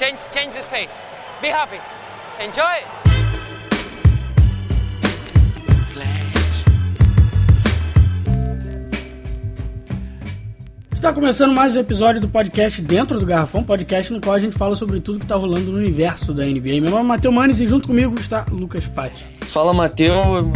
Change, change his face. Be happy. Enjoy. Está começando mais um episódio do podcast Dentro do Garrafão, podcast no qual a gente fala sobre tudo que está rolando no universo da NBA. Meu nome é Matheus Manes e junto comigo está Lucas Patti. Fala, Matheus.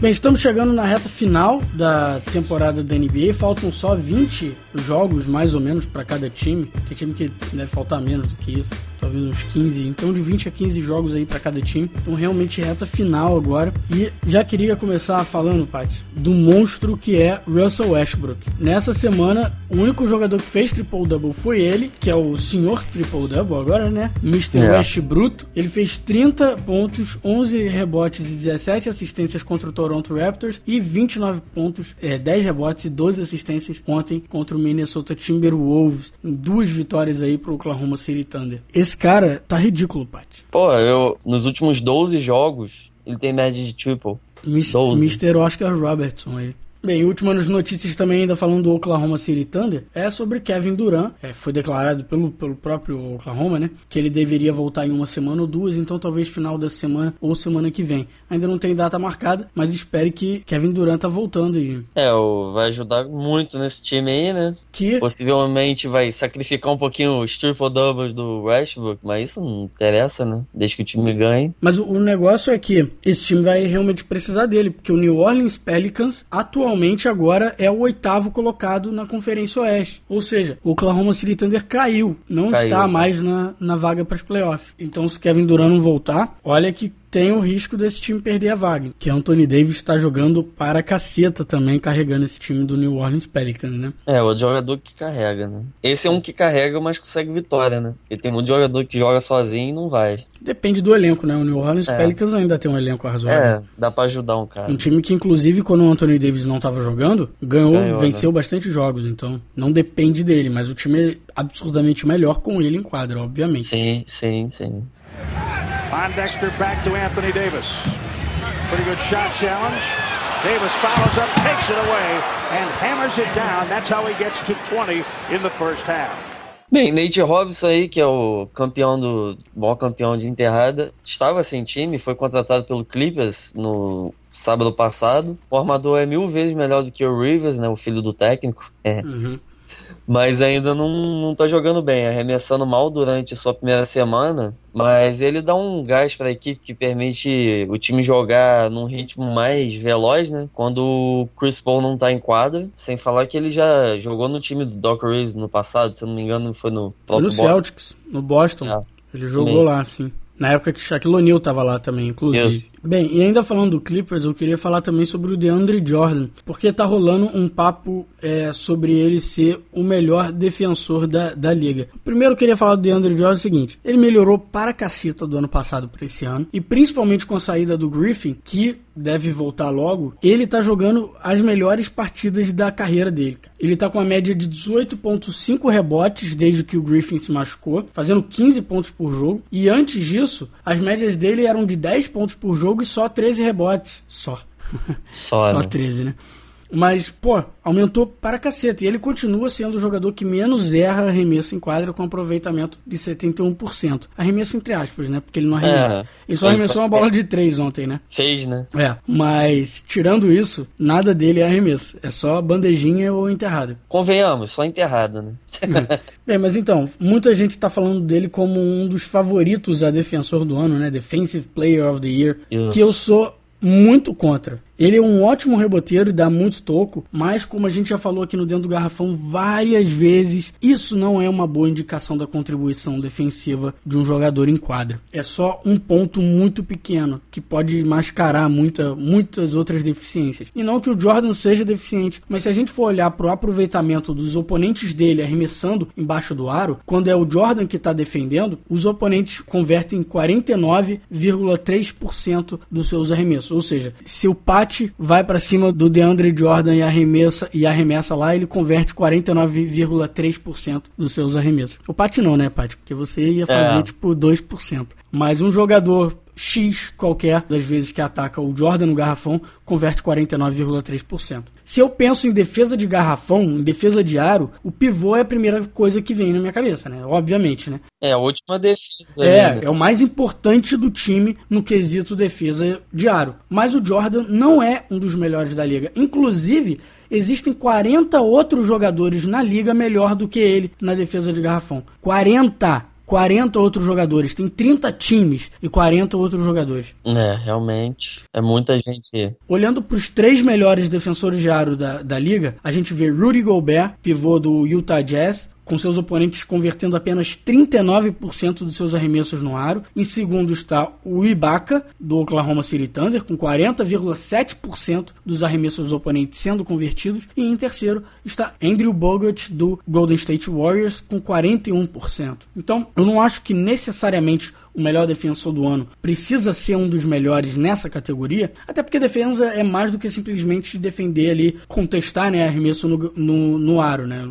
Bem, estamos chegando na reta final da temporada da NBA. Faltam só 20 jogos, mais ou menos, para cada time. Tem time que deve faltar menos do que isso talvez uns 15, então de 20 a 15 jogos aí para cada time. Então realmente reta final agora. E já queria começar falando, Paty, do monstro que é Russell Westbrook. Nessa semana, o único jogador que fez triple-double foi ele, que é o senhor triple-double agora, né? Mr. Yeah. Westbrook. Ele fez 30 pontos, 11 rebotes e 17 assistências contra o Toronto Raptors e 29 pontos, é, 10 rebotes e 12 assistências ontem contra o Minnesota Timberwolves. Duas vitórias aí pro Oklahoma City Thunder. Esse cara tá ridículo, Pat. Pô, eu. Nos últimos 12 jogos, ele tem média de triple. Mr. Oscar Robertson aí. Bem, últimas notícias também ainda falando do Oklahoma City Thunder é sobre Kevin Durant. É, foi declarado pelo, pelo próprio Oklahoma, né? Que ele deveria voltar em uma semana ou duas, então talvez final da semana ou semana que vem. Ainda não tem data marcada, mas espere que Kevin Durant tá voltando aí. É, vai ajudar muito nesse time aí, né? Que possivelmente vai sacrificar um pouquinho os triple doubles do Westbrook, mas isso não interessa, né? Desde que o time ganhe. Mas o, o negócio é que esse time vai realmente precisar dele, porque o New Orleans Pelicans atualmente atualmente agora é o oitavo colocado na Conferência Oeste. Ou seja, o Oklahoma City Thunder caiu, não caiu. está mais na, na vaga para os playoffs. Então, se Kevin Durant não voltar, olha que tem o risco desse time perder a vaga. Que Anthony Davis está jogando para caceta também, carregando esse time do New Orleans Pelicans, né? É, o jogador que carrega, né? Esse é um que carrega, mas consegue vitória, né? Porque tem muito jogador que joga sozinho e não vai. Depende do elenco, né? O New Orleans é. Pelicans ainda tem um elenco razoável. É, dá para ajudar um cara. Um time que, inclusive, quando o Anthony Davis não estava jogando, ganhou, ganhou né? venceu né? bastante jogos. Então, não depende dele, mas o time é absurdamente melhor com ele em quadra, obviamente. Sim, sim, sim. Dexter back to Anthony Davis. Pretty good shot challenge. Davis follows up, takes it away, and hammers it down. That's how he gets to 20 in the first half. Bem, Nate Robinson aí, que é o campeão do maior campeão de enterrada, estava sem time, foi contratado pelo Clippers no sábado passado. O armador é mil vezes melhor do que o Rivers, né, o filho do técnico. É. Uhum mas ainda não, não tá jogando bem, arremessando mal durante a sua primeira semana, mas ele dá um gás para a equipe que permite o time jogar num ritmo mais veloz, né? Quando o Chris Paul não tá em quadra, sem falar que ele já jogou no time do Doc Rivers no passado, se eu não me engano, foi no Foi no Celtics, no Boston. Ah, ele jogou sim. lá, sim. Na época que Shaquille O'Neal tava lá também, inclusive. Yes. Bem, e ainda falando do Clippers, eu queria falar também sobre o DeAndre Jordan, porque tá rolando um papo é, sobre ele ser o melhor defensor da, da liga. Primeiro eu queria falar do DeAndre Jordan é o seguinte, ele melhorou para a caceta do ano passado para esse ano, e principalmente com a saída do Griffin, que deve voltar logo, ele tá jogando as melhores partidas da carreira dele. Ele tá com a média de 18.5 rebotes desde que o Griffin se machucou, fazendo 15 pontos por jogo, e antes disso as médias dele eram de 10 pontos por jogo e só 13 rebotes. Só. Só, só né? 13, né? Mas, pô, aumentou para caceta. E ele continua sendo o jogador que menos erra arremesso em quadra com aproveitamento de 71%. Arremesso entre aspas, né? Porque ele não arremessa. É, ele só arremessou uma bola de 3 ontem, né? Fez, né? É, mas tirando isso, nada dele é arremesso. É só bandejinha ou enterrada. Convenhamos, só enterrada, né? é. Bem, mas então, muita gente tá falando dele como um dos favoritos a defensor do ano, né? Defensive Player of the Year. Que eu sou muito contra. Ele é um ótimo reboteiro e dá muito toco, mas como a gente já falou aqui no Dentro do Garrafão várias vezes, isso não é uma boa indicação da contribuição defensiva de um jogador em quadra. É só um ponto muito pequeno que pode mascarar muita, muitas outras deficiências. E não que o Jordan seja deficiente, mas se a gente for olhar para o aproveitamento dos oponentes dele arremessando embaixo do aro, quando é o Jordan que está defendendo, os oponentes convertem 49,3% dos seus arremessos. Ou seja, se o Pat vai para cima do DeAndre Jordan e arremessa, e arremessa lá, ele converte 49,3% dos seus arremessos. O Pat não, né, Pat? Porque você ia fazer, é. tipo, 2%. Mas um jogador X qualquer das vezes que ataca o Jordan no garrafão, converte 49,3%. Se eu penso em defesa de garrafão, em defesa de aro, o pivô é a primeira coisa que vem na minha cabeça, né? Obviamente, né? É a última defesa. É, né? é o mais importante do time no quesito defesa de aro. Mas o Jordan não é um dos melhores da liga. Inclusive, existem 40 outros jogadores na liga melhor do que ele na defesa de garrafão. 40! 40 outros jogadores. Tem 30 times e 40 outros jogadores. É, realmente. É muita gente. Olhando para os três melhores defensores de aro da, da liga, a gente vê Rudy Gobert, pivô do Utah Jazz, com seus oponentes convertendo apenas 39% dos seus arremessos no aro. Em segundo está o Ibaka, do Oklahoma City Thunder, com 40,7% dos arremessos dos oponentes sendo convertidos. E em terceiro está Andrew Bogut, do Golden State Warriors, com 41%. Então, eu não acho que necessariamente o melhor defensor do ano precisa ser um dos melhores nessa categoria, até porque defesa é mais do que simplesmente defender ali, contestar né, arremesso no, no, no aro, né?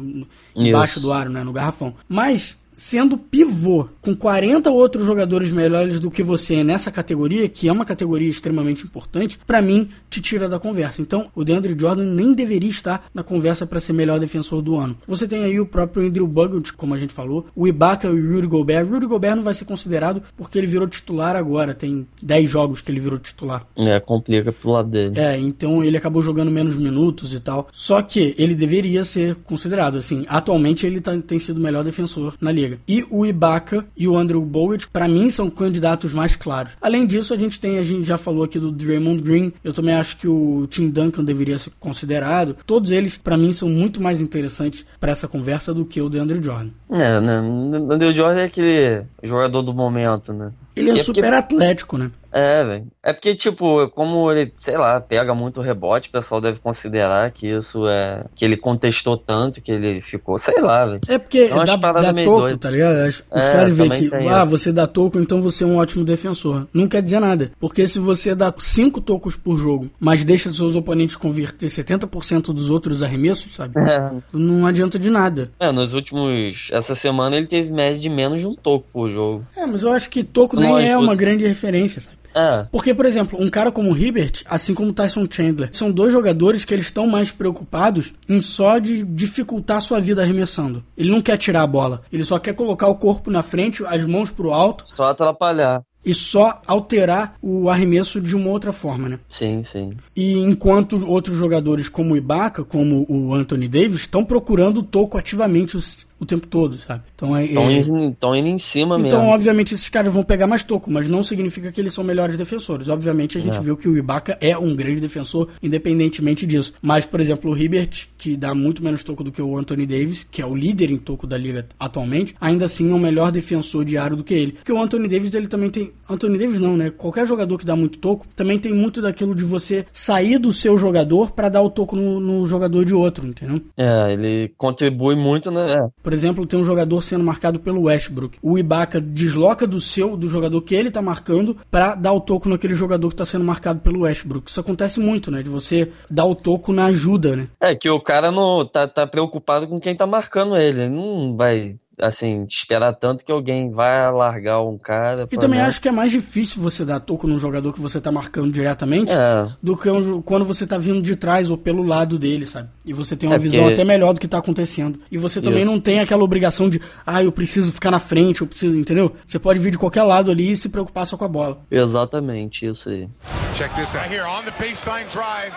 Embaixo do aro, né? No garrafão. Mas sendo pivô, com 40 outros jogadores melhores do que você nessa categoria, que é uma categoria extremamente importante, para mim te tira da conversa. Então, o DeAndre Jordan nem deveria estar na conversa para ser melhor defensor do ano. Você tem aí o próprio Andrew Bogut, como a gente falou, o Ibaka e o Rudy Gobert. Rudy Gobert não vai ser considerado porque ele virou titular agora, tem 10 jogos que ele virou titular. É, complica pro lado dele. É, então ele acabou jogando menos minutos e tal. Só que ele deveria ser considerado, assim, atualmente ele tá, tem sido o melhor defensor na liga E o Ibaka e o Andrew Bogut, para mim, são candidatos mais claros. Além disso, a gente tem, a gente já falou aqui do Draymond Green, eu também acho que o Tim Duncan deveria ser considerado. Todos eles, para mim, são muito mais interessantes para essa conversa do que o DeAndre Jordan. É, né? O DeAndre Jordan é aquele jogador do momento, né? Ele é, é super porque... atlético, né? É, velho. É porque, tipo, como ele, sei lá, pega muito rebote, o pessoal deve considerar que isso é. que ele contestou tanto que ele ficou, sei lá, velho. É porque é dá, dá toco, doido. tá ligado? Os é, caras veem que, ah, isso. você dá toco, então você é um ótimo defensor. Não quer dizer nada. Porque se você dá cinco tocos por jogo, mas deixa seus oponentes converter 70% dos outros arremessos, sabe? É. Não adianta de nada. É, nos últimos. Essa semana ele teve média de menos de um toco por jogo. É, mas eu acho que toco nem é uma grande referência, sabe? É. Porque, por exemplo, um cara como o Hibbert, assim como o Tyson Chandler, são dois jogadores que eles estão mais preocupados em só de dificultar a sua vida arremessando. Ele não quer tirar a bola, ele só quer colocar o corpo na frente, as mãos pro alto. Só atrapalhar e só alterar o arremesso de uma outra forma, né? Sim, sim. E enquanto outros jogadores como o Ibaka, como o Anthony Davis, estão procurando o toco ativamente o tempo todo, sabe? Então é. Estão é... indo, indo em cima então, mesmo. Então, obviamente, esses caras vão pegar mais toco, mas não significa que eles são melhores defensores. Obviamente, a gente é. viu que o Ibaka é um grande defensor, independentemente disso. Mas, por exemplo, o Hibbert, que dá muito menos toco do que o Anthony Davis, que é o líder em toco da liga atualmente, ainda assim é um melhor defensor de aro do que ele. Porque o Anthony Davis, ele também tem. Anthony Davis não, né? Qualquer jogador que dá muito toco também tem muito daquilo de você sair do seu jogador para dar o toco no, no, jogador de outro, entendeu? É, ele contribui muito, né? Por exemplo, tem um jogador sendo marcado pelo Westbrook. O Ibaka desloca do seu, do jogador que ele tá marcando, para dar o toco naquele jogador que tá sendo marcado pelo Westbrook. Isso acontece muito, né? De você dar o toco na ajuda, né? É, que o cara não tá, tá preocupado com quem tá marcando ele. Ele não vai assim, esperar tanto que alguém vai largar um cara. E também acho que é mais difícil você dar toco num jogador que você tá marcando diretamente é. do que um, quando você tá vindo de trás ou pelo lado dele, sabe? E você tem uma é visão porque... até melhor do que tá acontecendo. E você também Isso. não tem aquela obrigação de, ah, eu preciso ficar na frente, eu preciso, entendeu? Você pode vir de qualquer lado ali e se preocupar só com a bola. Exatamente, isso aí. Check this out. Right here on the baseline drive.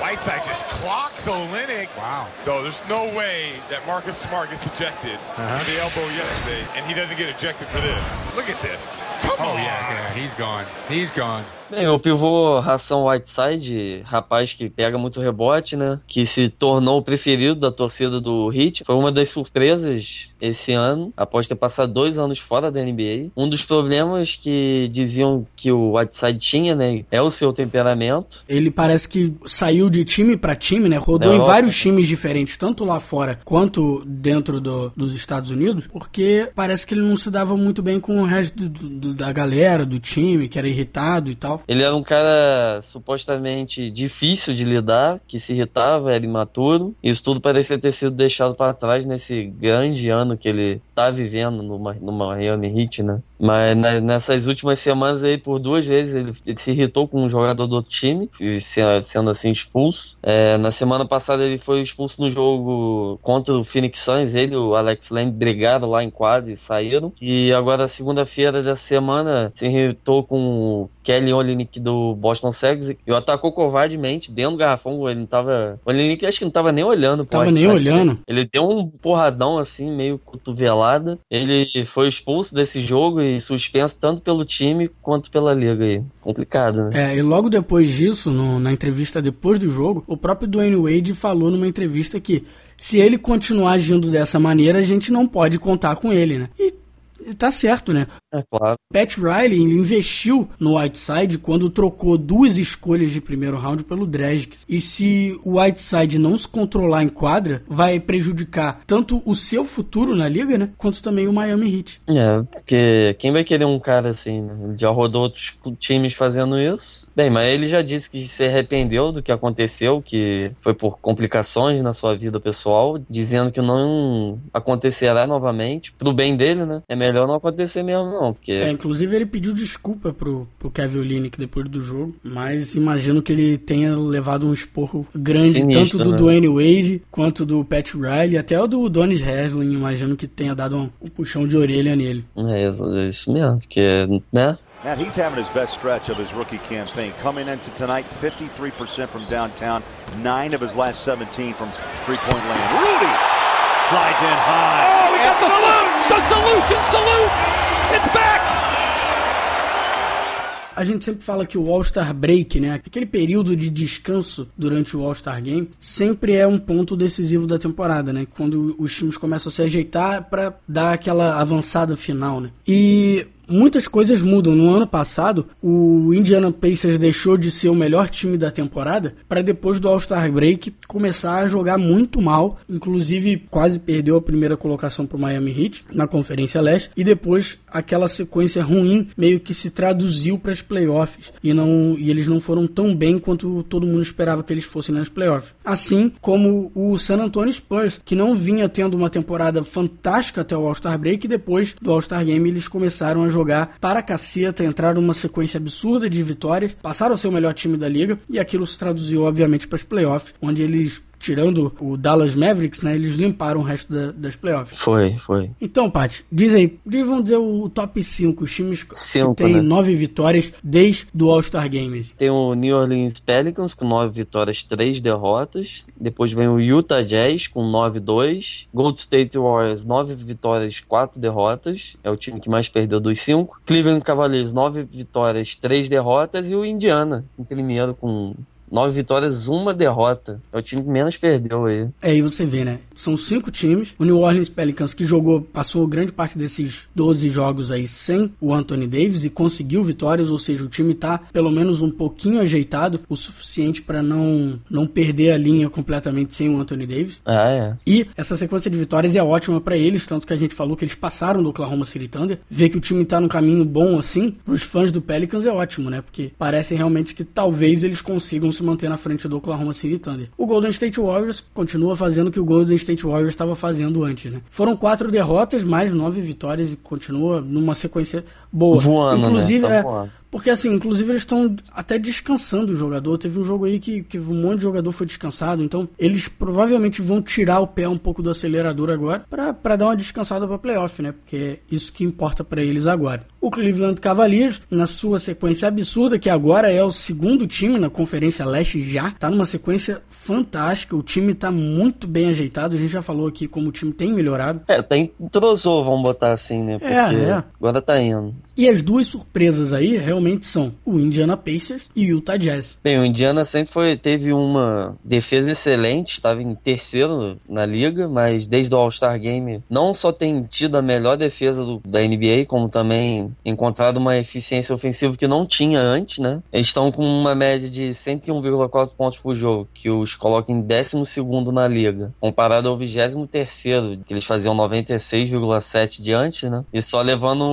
Whiteside just clocks Olenek. Wow. So there's no way that Marcus Smart gets ejected uh-huh. on the elbow yesterday, and he doesn't get ejected for this. Look at this. Come oh, on. yeah, yeah, he's gone. He's gone. Bem, o pivô Ração Whiteside, rapaz que pega muito rebote, né? Que se tornou o preferido da torcida do Heat. Foi uma das surpresas esse ano, após ter passado dois anos fora da NBA. Um dos problemas que diziam que o Whiteside tinha, né? É o seu temperamento. Ele parece que saiu de time para time, né? Rodou em vários times diferentes, tanto lá fora quanto dentro do, dos Estados Unidos, porque parece que ele não se dava muito bem com o resto do, do, da galera, do time, que era irritado e tal. Ele era um cara supostamente difícil de lidar, que se irritava, era imaturo. Isso tudo parecia ter sido deixado para trás nesse grande ano que ele tá vivendo no, no Miami Heat, né? Mas nessas últimas semanas aí, por duas vezes, ele, ele se irritou com um jogador do outro time, sendo assim expulso. É, na semana passada ele foi expulso no jogo contra o Phoenix Suns, ele e o Alex Len brigaram lá em quadra e saíram. E agora, segunda-feira da semana, se irritou com o Kelly Olynyk do Boston Celtics e o atacou covardemente dentro do garrafão. Ele não tava. O Olynyk acho que não tava nem olhando. Tava nem olhando. Ele deu um porradão assim, meio cotovelada. Ele foi expulso desse jogo e suspenso tanto pelo time quanto pela liga aí. Complicado, né? É, e logo depois disso, no, na entrevista depois do jogo, o próprio Dwayne Wade falou numa entrevista que se ele continuar agindo dessa maneira, a gente não pode contar com ele, né? E tá certo, né? É claro. Pat Riley investiu no Whiteside quando trocou duas escolhas de primeiro round pelo Dragic. E se o Whiteside não se controlar em quadra, vai prejudicar tanto o seu futuro na liga, né? Quanto também o Miami Heat. É, porque quem vai querer um cara assim, né? Ele já rodou outros times fazendo isso. Bem, mas ele já disse que se arrependeu do que aconteceu, que foi por complicações na sua vida pessoal, dizendo que não acontecerá novamente, pro bem dele, né? É melhor não acontecer mesmo, não, porque... É, inclusive ele pediu desculpa pro, pro Kevin Olinick depois do jogo, mas imagino que ele tenha levado um esporro grande, Sinistro, tanto do né? Dwayne Wade, quanto do Pat Riley, até o do Donis Haslin, imagino que tenha dado um, um puxão de orelha nele. É, é isso mesmo, porque, né? Matt, he's having his best stretch of his rookie campaign. Coming into tonight, 53% from downtown, 9 of his last 17 from three-point land. Rudy flies in high. Oh, we got the! The solution salute! It's back! A gente sempre fala que o All-Star Break, né, aquele período de descanso durante o All-Star Game, sempre é um ponto decisivo da temporada, né? Quando os times começam a se ajeitar para dar aquela avançada final, né? E muitas coisas mudam. No ano passado, o Indiana Pacers deixou de ser o melhor time da temporada para depois do All-Star Break começar a jogar muito mal, inclusive quase perdeu a primeira colocação para o Miami Heat na Conferência Leste e depois aquela sequência ruim meio que se traduziu para as playoffs e não e eles não foram tão bem quanto todo mundo esperava que eles fossem nas playoffs. Assim como o San Antonio Spurs, que não vinha tendo uma temporada fantástica até o All-Star Break e depois do All-Star Game eles começaram a jogar jogar para a caceta, entraram numa sequência absurda de vitórias, passaram a ser o melhor time da liga e aquilo se traduziu, obviamente, para as playoffs, onde eles tirando o Dallas Mavericks, né? Eles limparam o resto da, das playoffs. Foi, foi. Então, Paty, diz aí, vamos dizer o top 5, os times Cinco, que tem né? nove vitórias desde o All-Star Games. Tem o New Orleans Pelicans com nove vitórias, três derrotas. Depois vem o Utah Jazz com 9-2. Gold State Warriors, nove vitórias, quatro derrotas. É o time que mais perdeu dos cinco. Cleveland Cavaliers, nove vitórias, três derrotas. E o Indiana, em primeiro, com Nove vitórias, uma derrota. É o time que menos perdeu aí. É, e você vê, né? São cinco times. O New Orleans Pelicans que jogou, passou grande parte desses 12 jogos aí sem o Anthony Davis e conseguiu vitórias, ou seja, o time tá pelo menos um pouquinho ajeitado, o suficiente para não, não perder a linha completamente sem o Anthony Davis. Ah, é. E essa sequência de vitórias é ótima para eles, tanto que a gente falou que eles passaram do Oklahoma City Thunder. Ver que o time tá num caminho bom assim, pros fãs do Pelicans é ótimo, né? Porque parece realmente que talvez eles consigam se manter na frente do Oklahoma City Thunder. O Golden State Warriors continua fazendo o que o Golden State Warriors estava fazendo antes, né? Foram quatro derrotas, mais nove vitórias e continua numa sequência boa. Voando, né? Inclusive, né? tá é, porque assim, inclusive eles estão até descansando o jogador. Teve um jogo aí que, que um monte de jogador foi descansado. Então, eles provavelmente vão tirar o pé um pouco do acelerador agora para dar uma descansada para playoff, né? Porque é isso que importa para eles agora. O Cleveland Cavaliers, na sua sequência absurda, que agora é o segundo time na Conferência Leste já, tá numa sequência fantástica. O time tá muito bem ajeitado. A gente já falou aqui como o time tem melhorado. É, tem entrosou, vamos botar assim, né? É, Porque é, é. agora tá indo. E as duas surpresas aí, realmente realmente são o Indiana Pacers e o Utah Jazz. Bem, o Indiana sempre foi, teve uma defesa excelente, estava em terceiro na liga, mas desde o All-Star Game não só tem tido a melhor defesa do, da NBA, como também encontrado uma eficiência ofensiva que não tinha antes, né? Eles estão com uma média de 101,4 pontos por jogo, que os coloca em 12 na liga, comparado ao 23, que eles faziam 96,7 de antes, né? E só levando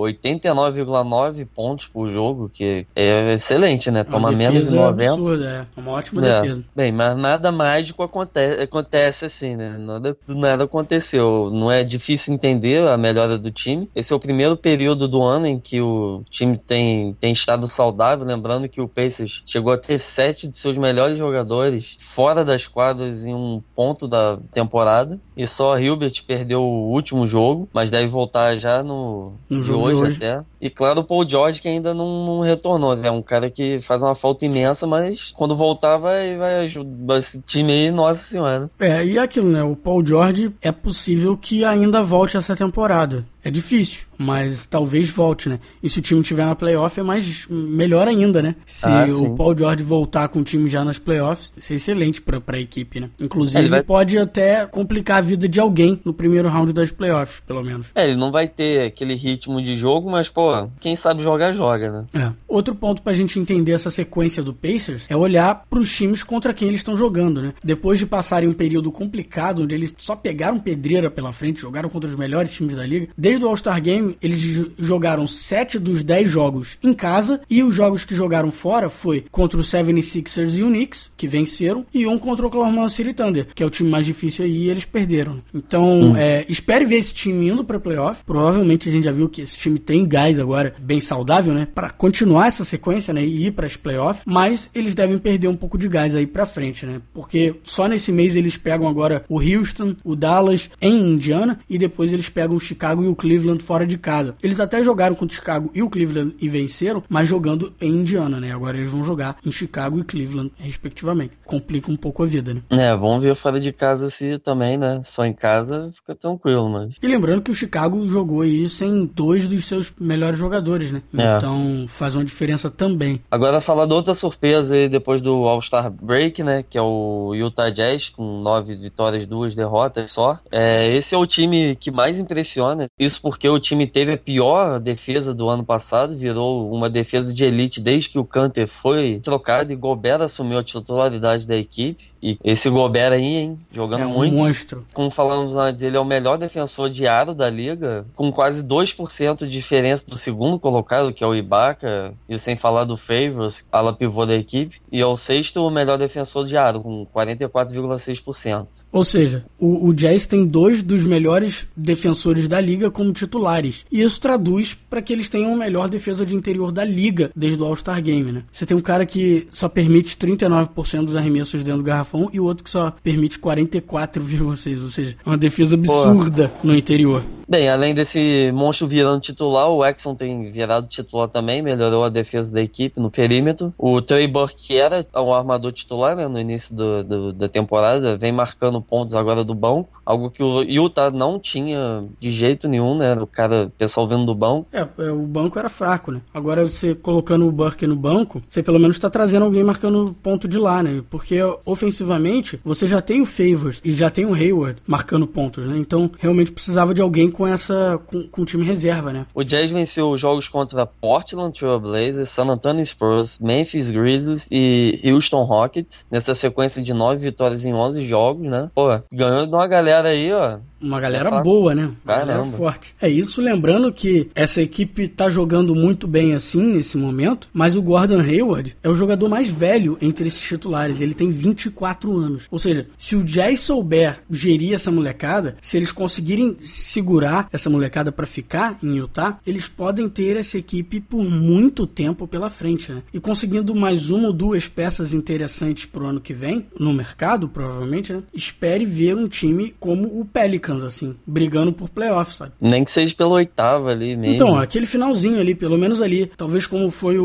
89,9 pontos por jogo, que é excelente, né? Toma menos de 90. Absurda, é uma ótima é. defesa. Bem, mas nada mágico acontece, acontece assim, né? Nada, nada aconteceu. Não é difícil entender a melhora do time. Esse é o primeiro período do ano em que o time tem, tem estado saudável. Lembrando que o Pacers chegou a ter sete de seus melhores jogadores fora das quadras em um ponto da temporada. E só a Hilbert perdeu o último jogo, mas deve voltar já no, no de, hoje, de hoje até. E claro, o Paul George que ainda não, não retornou. É um cara que faz uma falta imensa, mas quando voltar vai, vai ajudar esse time aí, nossa senhora. É, e aquilo, né? O Paul George é possível que ainda volte essa temporada. É difícil, mas talvez volte, né? E se o time tiver na playoff é mais melhor ainda, né? Se ah, o Paul George voltar com o time já nas playoffs, isso é excelente pra, pra equipe, né? Inclusive, é, vai... pode até complicar a vida de alguém no primeiro round das playoffs, pelo menos. É, ele não vai ter aquele ritmo de jogo, mas, pô, quem sabe jogar, joga, né? É. Outro ponto pra gente entender essa sequência do Pacers é olhar pros times contra quem eles estão jogando, né? Depois de passarem um período complicado, onde eles só pegaram pedreira pela frente, jogaram contra os melhores times da liga, desde Desde o All-Star Game, eles jogaram 7 dos 10 jogos em casa e os jogos que jogaram fora foi contra o 76ers e o Knicks, que venceram, e um contra o Oklahoma City Thunder, que é o time mais difícil aí e eles perderam. Então, hum. é, espere ver esse time indo para playoff. Provavelmente a gente já viu que esse time tem gás agora, bem saudável, né, para continuar essa sequência, né, e ir para as playoffs, mas eles devem perder um pouco de gás aí para frente, né? Porque só nesse mês eles pegam agora o Houston, o Dallas em Indiana e depois eles pegam o Chicago e o Cleveland fora de casa. Eles até jogaram contra o Chicago e o Cleveland e venceram, mas jogando em Indiana, né? Agora eles vão jogar em Chicago e Cleveland, respectivamente. Complica um pouco a vida, né? É, vamos ver fora de casa se também, né? Só em casa fica tranquilo, mas. E lembrando que o Chicago jogou aí sem dois dos seus melhores jogadores, né? É. Então faz uma diferença também. Agora falar de outra surpresa aí depois do All-Star Break, né? Que é o Utah Jazz, com nove vitórias, duas derrotas só. É, esse é o time que mais impressiona. Isso isso porque o time teve a pior defesa do ano passado, virou uma defesa de elite desde que o Canter foi trocado e Gobert assumiu a titularidade da equipe. E esse Gobert aí, hein? Jogando é um muito. monstro. Como falamos antes, ele é o melhor defensor de aro da liga, com quase 2% de diferença do segundo colocado, que é o Ibaka, e sem falar do Favors, ala pivô da equipe, e é o sexto melhor defensor de aro, com 44,6%. Ou seja, o, o Jazz tem dois dos melhores defensores da liga como titulares. E isso traduz para que eles tenham a melhor defesa de interior da liga desde o All-Star Game, né? Você tem um cara que só permite 39% dos arremessos dentro do garrafão e o outro que só permite 44,6, ou seja, uma defesa absurda Pô. no interior. Bem, além desse monstro virando titular, o Exxon tem virado titular também, melhorou a defesa da equipe no perímetro. O Trey Burke, era o armador titular né, no início do, do, da temporada, vem marcando pontos agora do banco, algo que o Utah não tinha de jeito nenhum, né? O cara, o pessoal vendo do banco. É, é, o banco era fraco, né? Agora você colocando o Burke no banco, você pelo menos está trazendo alguém marcando ponto de lá, né? Porque ofensivamente, você já tem o Favors e já tem o Hayward marcando pontos, né? Então, realmente precisava de alguém com essa com, o time reserva, né? O Jazz venceu os jogos contra Portland Trail Blazers, San Antonio Spurs, Memphis Grizzlies e Houston Rockets, nessa sequência de nove vitórias em 11 jogos, né? Pô, ganhou de uma galera aí, ó, uma galera boa, né? Uma galera forte. É isso, lembrando que essa equipe tá jogando muito bem assim nesse momento, mas o Gordon Hayward é o jogador mais velho entre esses titulares. Ele tem 24 anos. Ou seja, se o Jazz souber gerir essa molecada, se eles conseguirem segurar essa molecada para ficar em Utah, eles podem ter essa equipe por muito tempo pela frente, né? E conseguindo mais uma ou duas peças interessantes pro ano que vem, no mercado, provavelmente, né? Espere ver um time como o Pelicans Pelicans, assim, brigando por playoffs, sabe? Nem que seja pelo oitavo ali mesmo. Então, aquele finalzinho ali, pelo menos ali, talvez como foi o,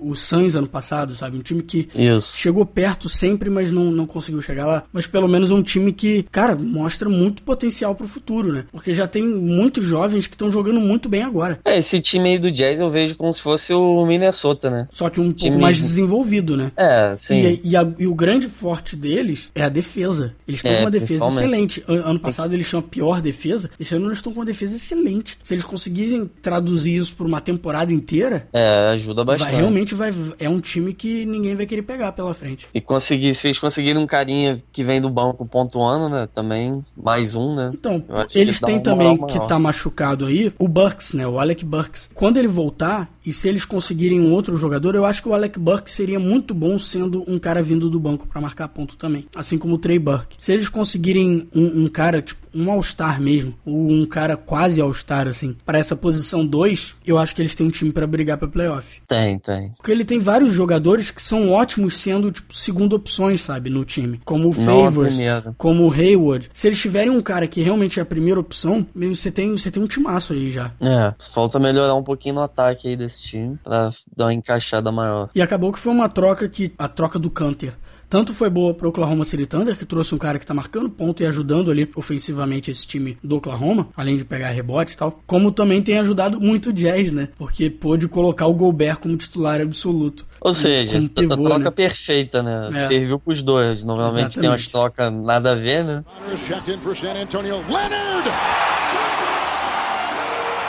o, o Suns ano passado, sabe? Um time que Isso. chegou perto sempre, mas não, não conseguiu chegar lá. Mas pelo menos um time que, cara, mostra muito potencial pro futuro, né? Porque já tem muitos jovens que estão jogando muito bem agora. É, esse time aí do Jazz eu vejo como se fosse o Minnesota, né? Só que um Time pouco mais desenvolvido, né? É, sim. E, e, a- e o grande forte deles é a defesa. Eles estão É, uma defesa excelente. An- Ano passado eles tinham a pior defesa. Esse ano eles estão com uma defesa excelente. Se eles conseguirem traduzir isso por uma temporada inteira, É, ajuda vai, bastante. realmente vai, é um time que ninguém vai querer pegar pela frente. E conseguir, se eles conseguirem um carinha que vem do banco pontuando, né? Também, mais um, né? Então, eles têm também que tá machucado aí, o Bucks, né? O Alec Burks. Quando ele voltar, e se eles conseguirem um outro jogador, eu acho que o Alec Burks seria muito bom sendo um cara vindo do banco pra marcar ponto também. Assim como o Trey Burke. Se eles conseguirem um, um cara, tipo, um All-Star mesmo, ou um cara quase All-Star, assim, pra essa posição 2, eu acho que eles têm um time pra brigar pra playoff. Tem, tem. Porque ele tem vários jogadores que são ótimos sendo, tipo, segunda opções, sabe, no time. Como o Favors, como o Hayward. Se eles tiverem um cara que realmente é a primeira opção, mesmo você tem, você tem um timaço aí já. É, falta melhorar um pouquinho no ataque aí desse time pra dar uma encaixada maior. E acabou que foi uma troca que. A troca do Canter. Tanto foi boa pro Oklahoma City Thunder, que trouxe um cara que tá marcando ponto e ajudando ali ofensivamente esse time do Oklahoma, além de pegar rebote e tal, como também tem ajudado muito o Jazz, né? Porque pôde colocar o Gobert como titular absoluto. Ou seja, Como a pivô, troca né? perfeita, né? É. Serviu pros dois. Normalmente tem umas Exatamente. trocas nada a ver, né?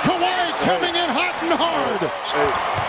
Kawhi coming in hot and hard.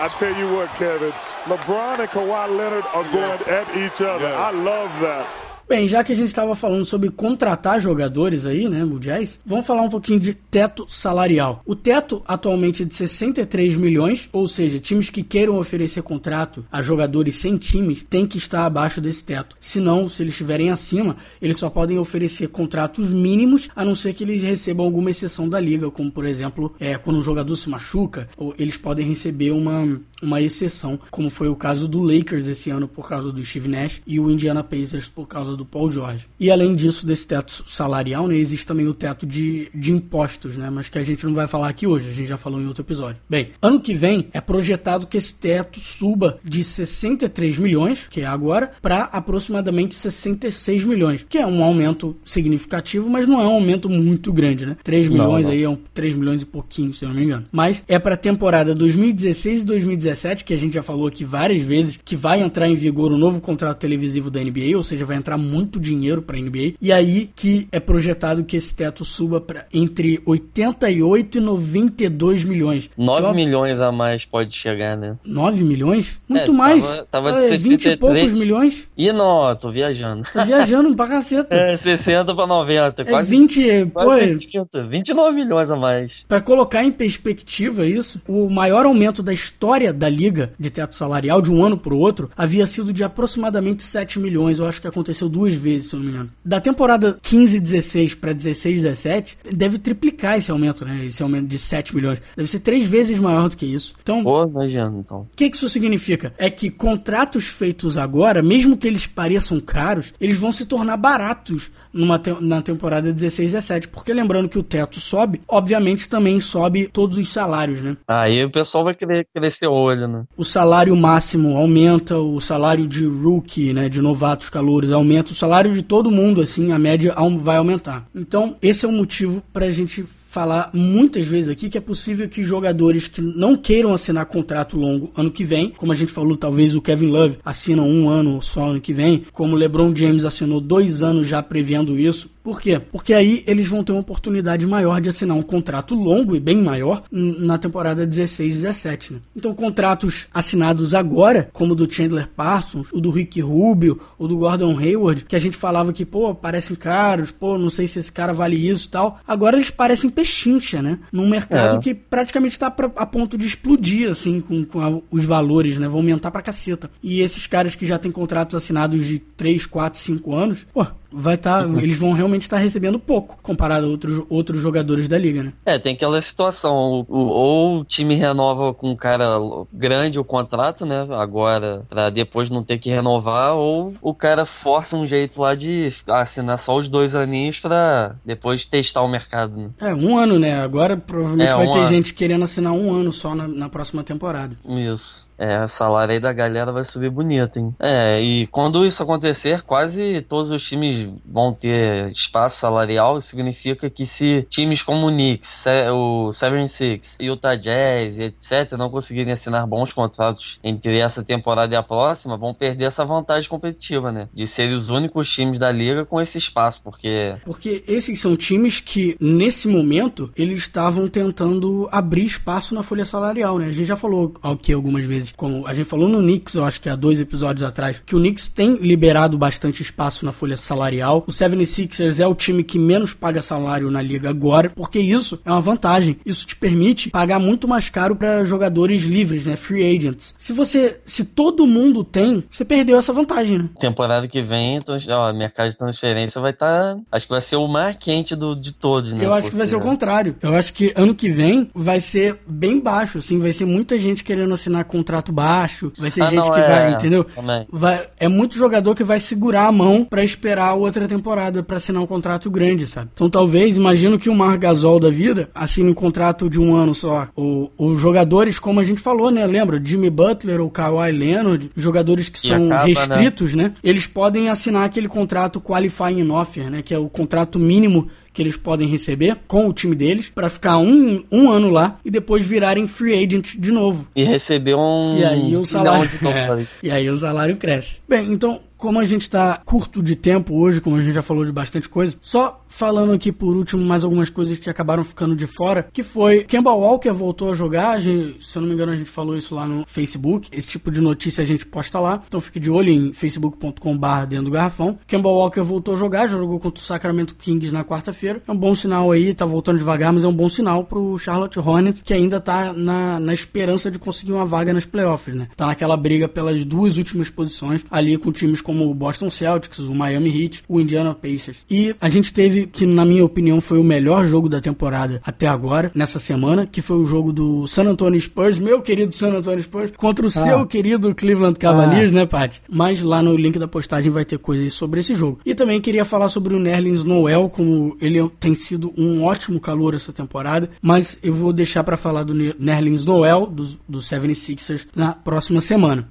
I tell you what, Kevin, LeBron and Kawhi Leonard are going at each other. I love that. Bem, já que a gente estava falando sobre contratar jogadores aí, né, o Jazz, vamos falar um pouquinho de teto salarial. O teto atualmente é de 63 milhões, ou seja, times que queiram oferecer contrato a jogadores sem times têm que estar abaixo desse teto. Se não, se eles estiverem acima, eles só podem oferecer contratos mínimos, a não ser que eles recebam alguma exceção da liga, como por exemplo, é, quando um jogador se machuca, ou eles podem receber uma, uma exceção, como foi o caso do Lakers esse ano por causa do Steve Nash e o Indiana Pacers por causa do Paul George. E além disso, desse teto salarial, né, existe também o teto de, de impostos, né, mas que a gente não vai falar aqui hoje, a gente já falou em outro episódio. Bem, ano que vem é projetado que esse teto suba de 63 milhões, que é agora, para aproximadamente 66 milhões, que é um aumento significativo, mas não é um aumento muito grande, né? 3 Não, milhões não. aí é um 3 milhões e pouquinho, se eu não me engano. Mas é para a temporada 2016 e 2017, que a gente já falou aqui várias vezes, que vai entrar em vigor o novo contrato televisivo da NBA, ou seja, vai entrar muito dinheiro para a NBA. E aí que é projetado que esse teto suba para entre 88 e 92 milhões. 9 Então, milhões a mais pode chegar, né? 9 milhões? Muito É, mais. tava- tava de É, 20 e 63. poucos milhões. Ih, não, tô viajando. Tá viajando pra caceta. É, 60 pra 90. É quase, 20, pô, quase 30. 29 milhões a mais. Para colocar em perspectiva isso, o maior aumento da história da liga de teto salarial de um ano para o outro havia sido de aproximadamente 7 milhões. Eu acho que aconteceu duas vezes, se eu não me engano. Da temporada 15-16 para 16-17, deve triplicar esse aumento, né? Esse aumento de 7 milhões. Deve ser três vezes maior do que isso. Então, Pô, nojento, então. o que, que isso significa? É que contratos feitos agora, mesmo que eles pareçam caros, eles vão se tornar baratos numa te- na temporada 16 e 17. Porque lembrando que o teto sobe, obviamente também sobe todos os salários, né? Aí o pessoal vai querer crescer o olho, né? O salário máximo aumenta, o salário de rookie, né, de novatos calouros aumenta, o salário de todo mundo, assim, a média vai aumentar. Então, esse é o motivo pra gente falar muitas vezes aqui que é possível que jogadores que não queiram assinar contrato longo ano que vem, como a gente falou, talvez o Kevin Love assina um ano só ano que vem, como o LeBron James assinou dois anos já prevendo isso. Por quê? Porque aí eles vão ter uma oportunidade maior de assinar um contrato longo e bem maior na temporada 16-17. Né? Então, contratos assinados agora, como o do Chandler Parsons, o do Rick Rubio, o do Gordon Hayward, que a gente falava que, pô, parecem caros, pô, não sei se esse cara vale isso e tal. Agora eles parecem pechincha, né? Num mercado É. que praticamente tá pra- a ponto de explodir, assim, com, com a- os valores, né? Vão aumentar pra caceta. E esses caras que já têm contratos assinados de 3, 4, 5 anos, pô, vai estar. Tá, eles vão realmente estar tá recebendo pouco comparado a outros, outros jogadores da liga, né? É, tem aquela situação. Ou, ou o time renova com um cara grande o contrato, né? Agora, pra depois não ter que renovar, ou o cara força um jeito lá de assinar só os dois aninhos pra depois testar o mercado. Né? É, um ano, né? Agora provavelmente é, vai um ter ano. gente querendo assinar um ano só na, na próxima temporada. Isso. É, o salário aí da galera vai subir bonito, hein? É, e quando isso acontecer, quase todos os times vão ter espaço salarial. Isso significa que se times como o Knicks, o Seven Six, Utah Jazz etc. não conseguirem assinar bons contratos entre essa temporada e a próxima, vão perder essa vantagem competitiva, né? De serem os únicos times da liga com esse espaço, porque... Porque esses são times que, nesse momento, eles estavam tentando abrir espaço na folha salarial, né? A gente já falou aqui algumas vezes como a gente falou no Knicks, eu acho que há dois episódios atrás, que o Knicks tem liberado bastante espaço na folha salarial. O 76ers é o time que menos paga salário na liga agora, porque isso é uma vantagem. Isso te permite pagar muito mais caro para jogadores livres, né, free agents. Se você, se todo mundo tem, você perdeu essa vantagem, né? Temporada que vem, então, ó, mercado de transferência vai estar, tá, acho que vai ser o mais quente do, de todos, né? Eu acho porque... que vai ser o contrário. Eu acho que ano que vem vai ser bem baixo, assim, vai ser muita gente querendo assinar contrato contrato baixo, vai ser ah, gente não, que é, vai, entendeu? Vai, é muito jogador que vai segurar a mão para esperar outra temporada para assinar um contrato grande, sabe? Então talvez, imagino que o Mar Gasol da vida assine um contrato de um ano só. Os jogadores, como a gente falou, né? Lembra? Jimmy Butler ou Kawhi Leonard, jogadores que são acaba, né? restritos, né? né? Eles podem assinar aquele contrato qualifying offer, né? Que é o contrato mínimo que eles podem receber com o time deles para ficar um, um ano lá e depois virarem free agent de novo. E receber um. E aí o salário. É, e aí o salário cresce. Bem, então, como a gente está curto de tempo hoje, como a gente já falou de bastante coisa, só falando aqui por último mais algumas coisas que acabaram ficando de fora, que foi Kemba Walker voltou a jogar, gente, se eu não me engano a gente falou isso lá no Facebook, esse tipo de notícia a gente posta lá, então fique de olho em facebook.com.br dentro do garrafão. Kemba Walker voltou a jogar, jogou contra o Sacramento Kings na quarta-feira, é um bom sinal aí, tá voltando devagar, mas é um bom sinal pro Charlotte Hornets, que ainda tá na, na esperança de conseguir uma vaga nas playoffs, né? Tá naquela briga pelas duas últimas posições, ali com times como o Boston Celtics, o Miami Heat, o Indiana Pacers. E a gente teve que, na minha opinião, foi o melhor jogo da temporada até agora, nessa semana, que foi o jogo do San Antonio Spurs, meu querido San Antonio Spurs, contra o ah. seu querido Cleveland Cavaliers, ah. né, Pat? Mas lá no link da postagem vai ter coisas sobre esse jogo. E também queria falar sobre o Nerlens Noel, como ele tem sido um ótimo calor essa temporada, mas eu vou deixar para falar do Nerlens Noel, do, do 76ers, na próxima semana.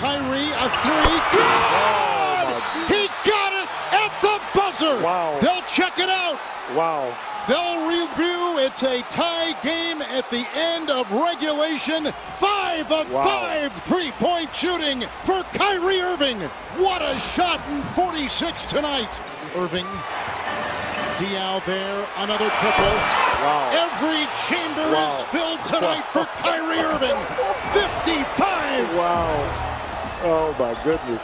Kyrie, three, good! Oh, he got it at the buzzer! Wow. They'll check it out. Wow. They'll review. It's a tie game at the end of regulation. Five of wow. five three-point shooting for Kyrie Irving. What a shot in 46 tonight. Irving Dial there, another triple. Wow. Every chamber wow. is filled tonight for Kyrie Irving. 55. Wow. Oh my goodness.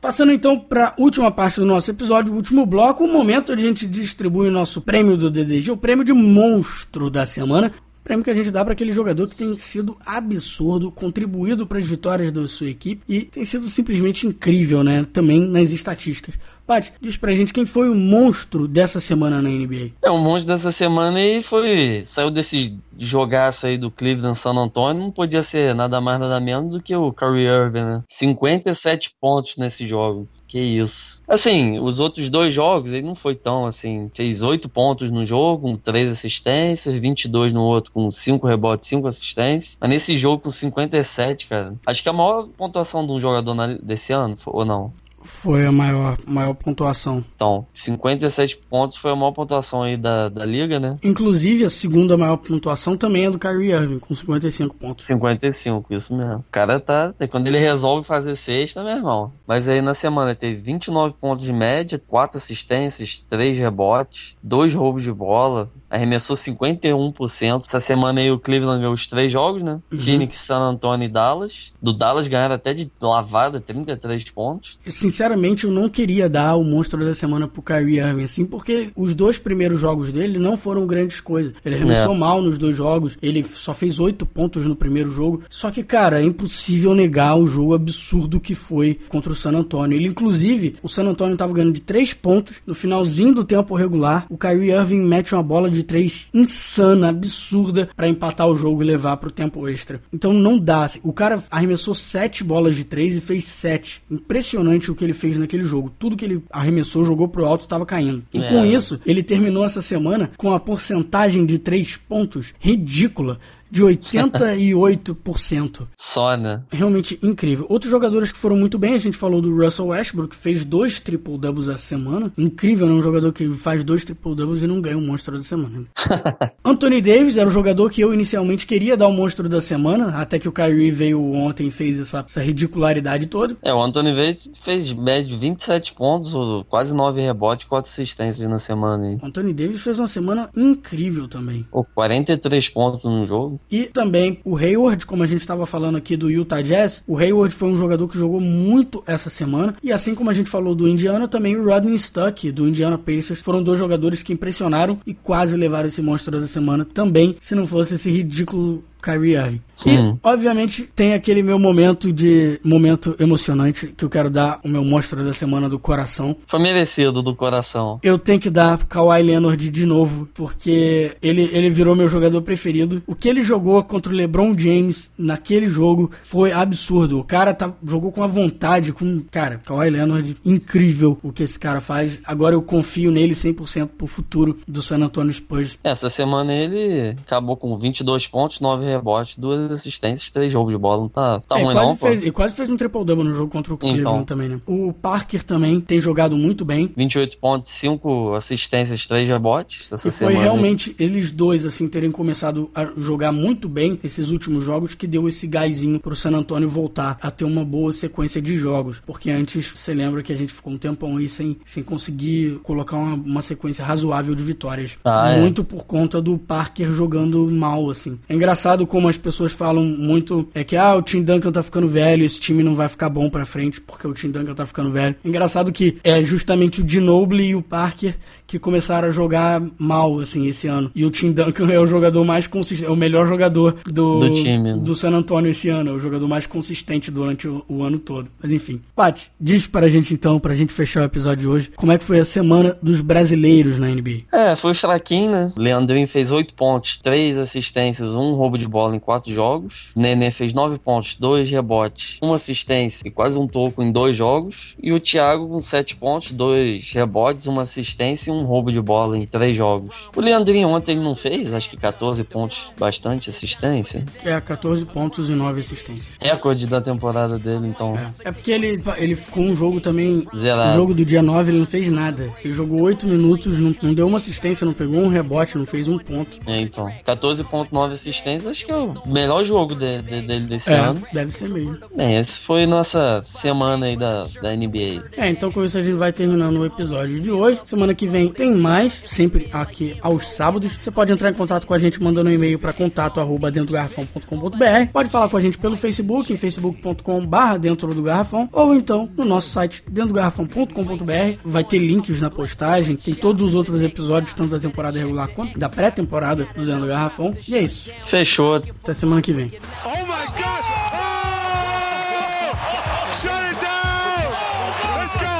Passando então para a última parte do nosso episódio, o último bloco, o momento onde a gente distribui o nosso prêmio do DDG, o prêmio de monstro da semana. Prêmio que a gente dá para aquele jogador que tem sido absurdo, contribuído para as vitórias da sua equipe e tem sido simplesmente incrível, né? Também nas estatísticas. Paty, diz pra gente quem foi o monstro dessa semana na NBA. É, o monstro dessa semana aí foi. Saiu desse jogaço aí do Cleveland San Antonio, não podia ser nada mais nada menos do que o Kyrie Irving, né? 57 pontos nesse jogo. Que isso. Assim, os outros dois jogos, ele não foi tão assim. Fez oito pontos no jogo, com três assistências, 22 no outro, com cinco rebotes, cinco assistências. Mas nesse jogo, com 57, cara. Acho que é a maior pontuação de um jogador desse ano, ou não? Foi a maior, maior pontuação. Então, 57 pontos foi a maior pontuação aí da, da liga, né? Inclusive, a segunda maior pontuação também é do Kyrie Irving, com 55 pontos. 55, isso mesmo. O cara tá. Quando ele resolve fazer sexta, meu irmão. Mas aí na semana teve 29 pontos de média, 4 assistências, 3 rebotes, 2 roubos de bola, arremessou 51%. Essa semana aí o Cleveland ganhou os três jogos, né? Uhum. Phoenix, San Antonio e Dallas. Do Dallas ganharam até de lavada 33 pontos. Sim, sinceramente, eu não queria dar o monstro da semana pro Kyrie Irving, assim, porque os dois primeiros jogos dele não foram grandes coisas. Ele arremessou é. mal nos dois jogos, ele só fez oito pontos no primeiro jogo. Só que, cara, é impossível negar o jogo absurdo que foi contra o San Antonio. Ele, inclusive, o San Antonio tava ganhando de três pontos no finalzinho do tempo regular. O Kyrie Irving mete uma bola de três insana, absurda, para empatar o jogo e levar pro tempo extra. Então não dá. Assim. O cara arremessou sete bolas de três e fez sete. Impressionante o que ele fez naquele jogo. Tudo que ele arremessou, jogou pro alto, estava caindo. E é. com isso, ele terminou essa semana com a porcentagem de três pontos ridícula de 88%. Só, né? Realmente incrível. Outros jogadores que foram muito bem, a gente falou do Russell Westbrook, que fez dois triple-doubles essa semana. Incrível, né? Um jogador que faz dois triple-doubles e não ganha o um monstro da semana. Anthony Davis era o jogador que eu inicialmente queria dar o monstro da semana, até que o Kyrie veio ontem e fez essa, essa ridicularidade toda. É, o Anthony Davis fez médio 27 pontos, quase 9 rebotes, 4 assistências na semana. Hein? O Anthony Davis fez uma semana incrível também. Pô, 43 pontos no jogo. E também o Hayward, como a gente estava falando aqui do Utah Jazz, o Hayward foi um jogador que jogou muito essa semana. E assim como a gente falou do Indiana, também o Rodney Stuck do Indiana Pacers foram dois jogadores que impressionaram e quase levaram esse monstro da semana também, se não fosse esse ridículo Kyrie Irving. E, hum. obviamente, tem aquele meu momento de momento emocionante que eu quero dar o meu monstro da semana do coração. Foi merecido do coração. Eu tenho que dar Kawhi Leonard de novo, porque ele, ele virou meu jogador preferido. O que ele jogou contra o LeBron James naquele jogo foi absurdo. O cara tá, jogou com a vontade, com. Cara, Kawhi Leonard, incrível o que esse cara faz. Agora eu confio nele 100% pro futuro do San Antonio Spurs. Essa semana ele acabou com 22 pontos, 9 rebotes, duas assistências, três jogos de bola. Não tá, tá é, ruim quase não, fez, E quase fez um triple-double no jogo contra o Cleveland então. também, né? O Parker também tem jogado muito bem. 28 pontos, 5 assistências, 3 rebotes essa E foi realmente eles dois, assim, terem começado a jogar muito bem esses últimos jogos que deu esse gásinho pro San Antonio voltar a ter uma boa sequência de jogos. Porque antes, você lembra que a gente ficou um tempão aí sem, sem conseguir colocar uma, uma sequência razoável de vitórias. Ah, é. muito é. por conta do Parker jogando mal, assim. É engraçado como as pessoas falam muito é que ah, o Tim Duncan tá ficando velho, esse time não vai ficar bom pra frente porque o Tim Duncan tá ficando velho. Engraçado que é justamente o Ginobili e o Parker que começaram a jogar mal, assim, esse ano. E o Tim Duncan é o jogador mais consistente, é o melhor jogador do, do time. Do San Antonio esse ano, é o jogador mais consistente durante o, o ano todo. Mas enfim. Paty, diz pra gente então, pra gente fechar o episódio de hoje, como é que foi a semana dos brasileiros na NBA? É, foi fraquinho, né? Leandrinho fez 8 pontos, 3 assistências, um roubo de bola em 4 jogos. Nenê fez 9 pontos, 2 rebotes, uma assistência e quase um toco em 2 jogos. E o Thiago com 7 pontos, 2 rebotes, uma assistência e um um roubo de bola em três jogos. O Leandrinho ontem ele não fez, acho que 14 pontos, bastante assistência. É, 14 pontos e 9 assistências. Recorde da temporada dele, então. É, é porque ele, ele ficou um jogo também. Zerado. O jogo do dia 9 ele não fez nada. Ele jogou 8 minutos, não, não deu uma assistência, não pegou um rebote, não fez um ponto. É, então. 14,9 assistências, acho que é o melhor jogo dele, dele desse é, ano. Deve ser mesmo. Bem, esse foi nossa semana aí da, da NBA. É, então com isso a gente vai terminando o episódio de hoje. Semana que vem tem mais, sempre aqui aos sábados. Você pode entrar em contato com a gente mandando um e-mail para contato arroba dentro do garrafão.com.br. Pode falar com a gente pelo Facebook, em facebook.com barra dentro do garrafão, ou então no nosso site dentro do garrafão.com.br. Vai ter links na postagem, tem todos os outros episódios, tanto da temporada regular quanto da pré-temporada do Dentro do Garrafão. E é isso. Fechou. Até semana que vem. Oh my God! Oh! Shut it down! Let's go!